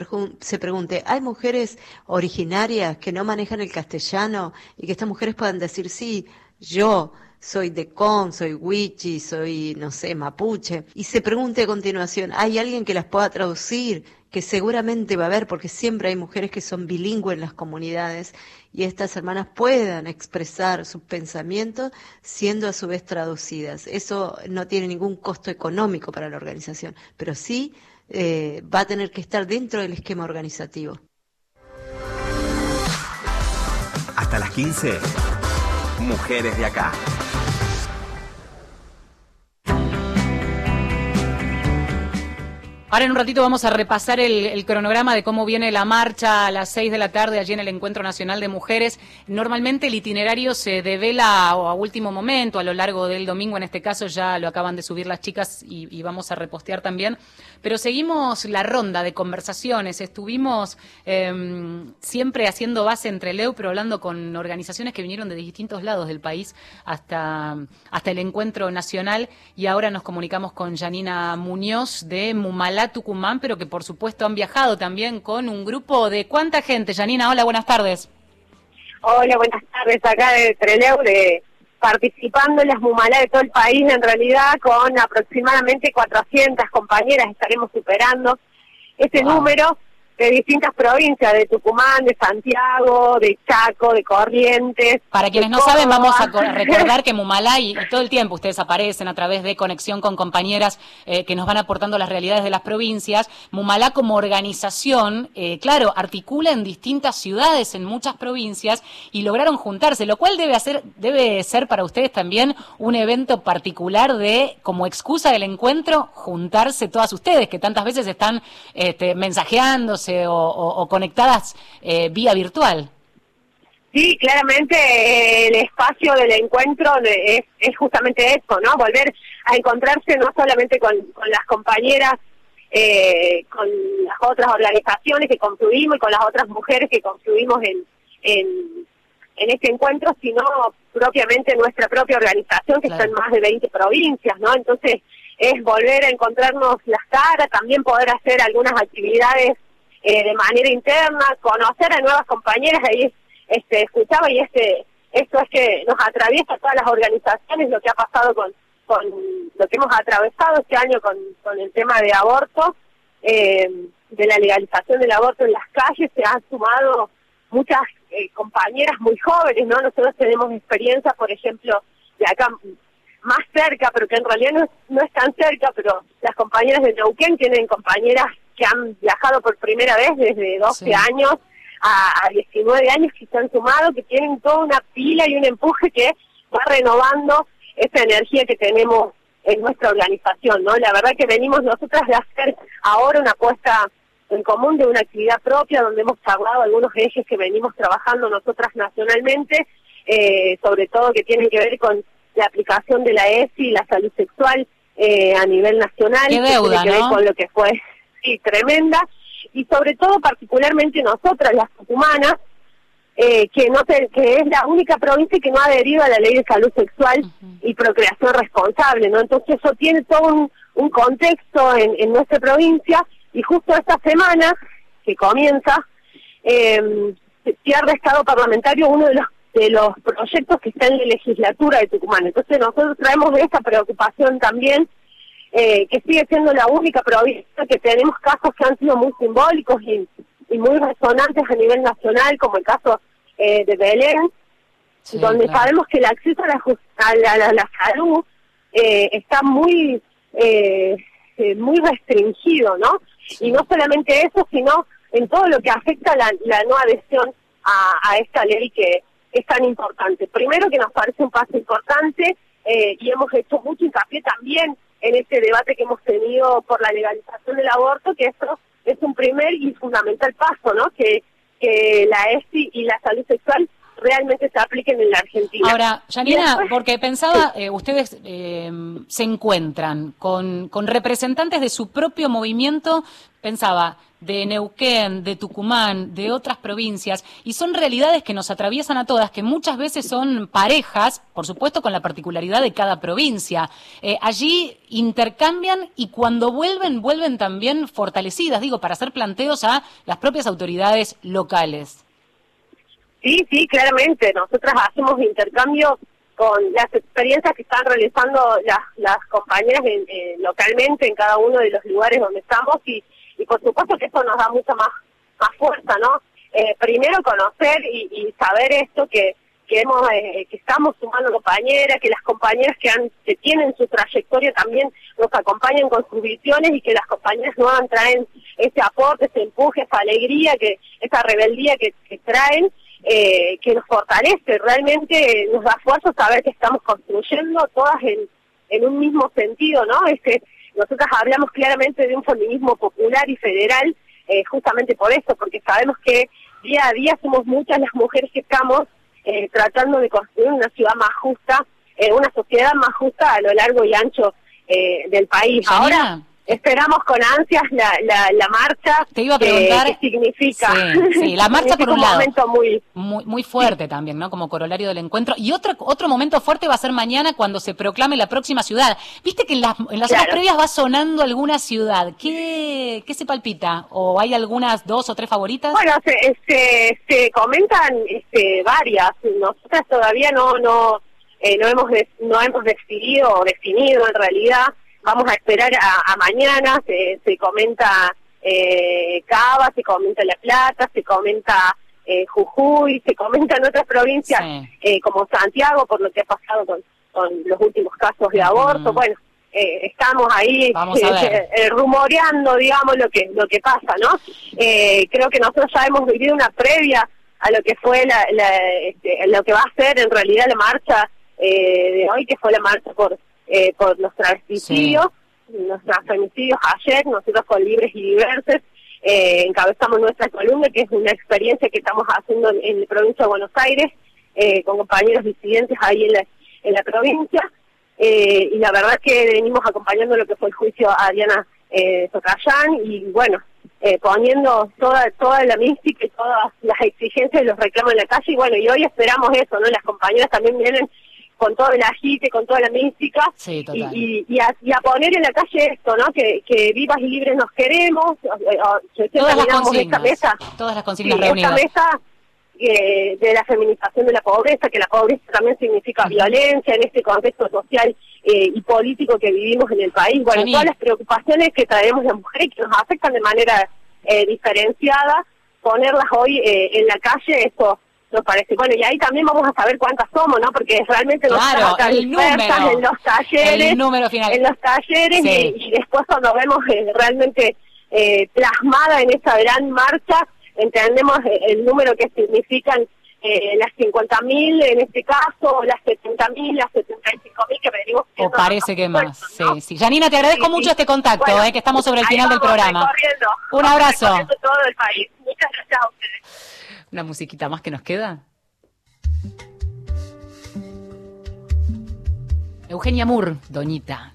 se, pregunte, ¿hay mujeres originarias que no manejan el castellano y que estas mujeres puedan decir, sí, yo soy de Con, soy Wichi, soy, no sé, Mapuche, y se pregunte a continuación, ¿hay alguien que las pueda traducir? Que seguramente va a haber, porque siempre hay mujeres que son bilingües en las comunidades y estas hermanas puedan expresar sus pensamientos siendo a su vez traducidas. Eso no tiene ningún costo económico para la organización, pero sí eh, va a tener que estar dentro del esquema organizativo. Hasta las 15, mujeres de acá. Ahora en un ratito vamos a repasar el, cronograma de cómo viene la marcha a las 6 de la tarde allí en el Encuentro Nacional de Mujeres. Normalmente el itinerario se devela a, último momento, a lo largo del domingo, en este caso ya lo acaban de subir las chicas y, vamos a repostear también. Pero seguimos la ronda de conversaciones. Estuvimos em, siempre haciendo base entre Leu, pero hablando con organizaciones que vinieron de distintos lados del país hasta, hasta el Encuentro Nacional y ahora nos comunicamos con Janina Muñoz de Mumalá Tucumán, pero que por supuesto han viajado también con un grupo de cuánta gente. Janina, hola, buenas tardes. Hola, buenas tardes. Acá de Treleu, de participando en las Mumalá de todo el país, en realidad con aproximadamente 400 compañeras estaremos superando ese número de distintas provincias, de Tucumán, de Santiago, de Chaco, de Corrientes. Para quienes no saben, vamos a recordar que Mumalá y, todo el tiempo ustedes aparecen a través de conexión con compañeras eh, que nos van aportando las realidades de las provincias. Mumalá como organización, eh, claro, articula en distintas ciudades, en muchas provincias y lograron juntarse, lo cual debe, hacer, debe ser para ustedes también un evento particular de, como excusa del encuentro, juntarse todas ustedes, que tantas veces están este, mensajeándose o, conectadas eh, vía virtual. Sí, claramente eh, el espacio del encuentro es, justamente eso, ¿no? Volver a encontrarse no solamente con, las compañeras, eh, con las otras organizaciones que construimos y con las otras mujeres que construimos en, en, este encuentro, sino propiamente nuestra propia organización, que está en más de 20 provincias, ¿no? Entonces, es volver a encontrarnos las caras, también poder hacer algunas actividades eh, de manera interna, conocer a nuevas compañeras, ahí este, escuchaba y este esto es que nos atraviesa todas las organizaciones lo que ha pasado con, con lo que hemos atravesado este año con, con el tema de aborto, eh, de la legalización del aborto en las calles, se han sumado muchas eh, compañeras muy jóvenes, ¿no? Nosotros tenemos experiencia, por ejemplo, de acá más cerca, pero que en realidad no, no es tan cerca, pero las compañeras de Neuquén tienen compañeras que han viajado por primera vez desde 12 años a, 19 años que se han sumado, que tienen toda una pila y un empuje que va renovando esa energía que tenemos en nuestra organización, ¿no? La verdad que venimos nosotras de hacer ahora una apuesta en común de una actividad propia donde hemos charlado algunos ejes que venimos trabajando nosotras nacionalmente, eh, sobre todo que tienen que ver con la aplicación de la ESI y la salud sexual eh, a nivel nacional, que tiene que ver con lo que fue sí, tremenda, y sobre todo particularmente nosotras, las tucumanas, eh, que no que es la única provincia que no ha adherido a la ley de salud sexual y procreación responsable, ¿no? Entonces eso tiene todo un, contexto en, nuestra provincia y justo esta semana que comienza eh, cierra Estado Parlamentario uno de los de los proyectos que está en la legislatura de Tucumán. Entonces nosotros traemos esta preocupación también eh, que sigue siendo la única provincia que tenemos casos que han sido muy simbólicos y, muy resonantes a nivel nacional, como el caso eh, de Belén, donde sabemos que el acceso a la, la, salud eh, está muy muy restringido, ¿no? Y no solamente eso, sino en todo lo que afecta la, la no adhesión a, esta ley que es tan importante. Primero que nos parece un paso importante y hemos hecho mucho hincapié también en este debate que hemos tenido por la legalización del aborto, que esto es un primer y fundamental paso, ¿no? Que, que la ESI y la salud sexual realmente se apliquen en la Argentina. Ahora, Janina, porque pensaba, eh, ustedes eh, se encuentran con, con representantes de su propio movimiento, pensaba, de Neuquén, de Tucumán, de otras provincias, y son realidades que nos atraviesan a todas, que muchas veces son parejas, por supuesto con la particularidad de cada provincia. Eh, allí intercambian y cuando vuelven, vuelven también fortalecidas, digo, para hacer planteos a las propias autoridades locales. Sí, sí, claramente. Nosotras hacemos intercambio con las experiencias que están realizando las, las compañeras localmente en cada uno de los lugares donde estamos y y por supuesto que eso nos da mucha más, más fuerza, ¿no? Eh, primero conocer y, saber esto que que hemos eh, que estamos sumando compañeras, que las compañeras que han que tienen su trayectoria también nos acompañan con sus visiones y que las compañeras nuevas traen ese aporte, ese empuje, esa alegría, que esa rebeldía que, traen, eh, que nos fortalece, realmente nos da fuerza saber que estamos construyendo todas en, en un mismo sentido, ¿no? Este nosotras hablamos claramente de un feminismo popular y federal, eh, justamente por eso, porque sabemos que día a día somos muchas las mujeres que estamos eh, tratando de construir una ciudad más justa, eh, una sociedad más justa a lo largo y ancho eh, del país. Ahora esperamos con ansias la, la, la marcha. Te iba a preguntar. ¿Qué significa? Sí, sí, la marcha por un lado. momento muy... Muy, muy fuerte también, ¿no? Como corolario del encuentro. Y otro, otro momento fuerte va a ser mañana cuando se proclame la próxima ciudad. Viste que en las, en las horas previas va sonando alguna ciudad. ¿Qué, ¿Qué se palpita? ¿O hay algunas dos o tres favoritas? Bueno, se, se, se comentan este, varias. Nosotras todavía no no eh, no hemos no hemos decidido o definido en realidad. Vamos a esperar a, a mañana. Se, se comenta eh, Cava, se comenta La Plata, se comenta eh, Jujuy, se comenta en otras provincias eh, como Santiago por lo que ha pasado con, con los últimos casos de aborto. Bueno, eh, estamos ahí eh, eh, rumoreando, digamos, lo que lo que pasa, ¿no? Eh, creo que nosotros ya hemos vivido una previa a lo que fue la, la- este, lo que va a ser en realidad la marcha eh, de hoy, que fue la marcha por eh, por los travesticidios, los transfemicidios ayer, nosotros con Libres y Diverses eh, encabezamos nuestra columna, que es una experiencia que estamos haciendo en, en la provincia de Buenos Aires, eh, con compañeros disidentes ahí en la, en la provincia, eh, y la verdad que venimos acompañando lo que fue el juicio a Diana eh, Socayán, y bueno, eh, poniendo toda toda la mística y todas las exigencias y los reclamos en la calle, y bueno, y hoy esperamos eso, ¿no? Las compañeras también vienen con todo el agite, con toda la mística, Sí, y, total. y, y a, y a poner en la calle esto, ¿no? Que, que vivas y libres nos queremos, recién Todas las terminamos esta consignas. mesa, Todas las consignas Sí, reunidas. esta mesa eh, de la feminización de la pobreza, que la pobreza también significa violencia en este contexto social eh, y político que vivimos en el país. Bueno, Janine. todas las preocupaciones que traemos las mujeres que nos afectan de manera eh, diferenciada, ponerlas hoy eh, en la calle, eso nos parece. Bueno, y ahí también vamos a saber cuántas somos, ¿no? Porque realmente nos Claro, el número. en los talleres. El número final. En los talleres Sí. y, y después cuando vemos eh, realmente eh, plasmada en esa gran marcha, entendemos eh, el número que significan eh, las 50.000 en este caso, o las 70.000, las 75.000 que venimos O parece que más. Sí, sí. Janina, te agradezco Sí, mucho sí. este contacto, Bueno, eh, que estamos sobre el final del programa. Un abrazo. recorriendo todo el país. Muchas gracias a ustedes. Una musiquita más que nos queda. Eugenia Moore, Doñita.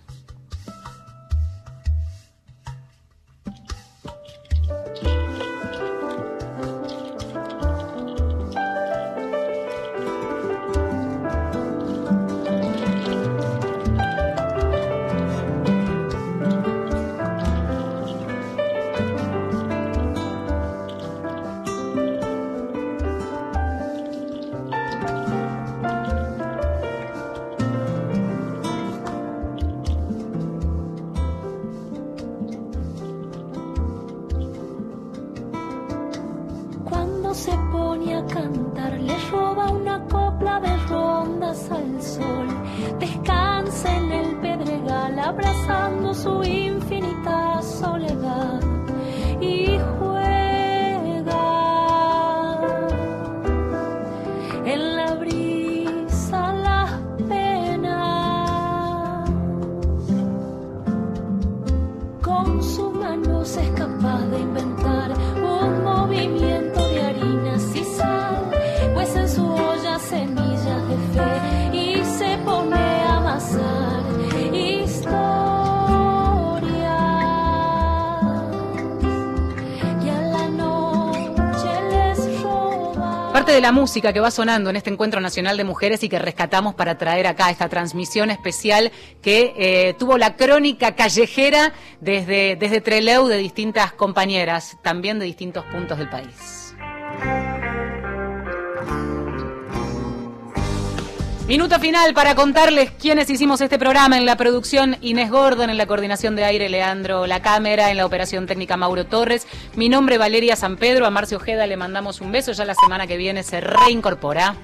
De la música que va sonando en este Encuentro Nacional de Mujeres y que rescatamos para traer acá esta transmisión especial que eh, tuvo la crónica callejera desde, desde Trelew de distintas compañeras, también de distintos puntos del país. Minuto final para contarles quiénes hicimos este programa en la producción Inés Gordon, en la coordinación de aire Leandro La Cámara, en la operación técnica Mauro Torres. Mi nombre Valeria San Pedro, a Marcio Ojeda le mandamos un beso, ya la semana que viene se reincorpora.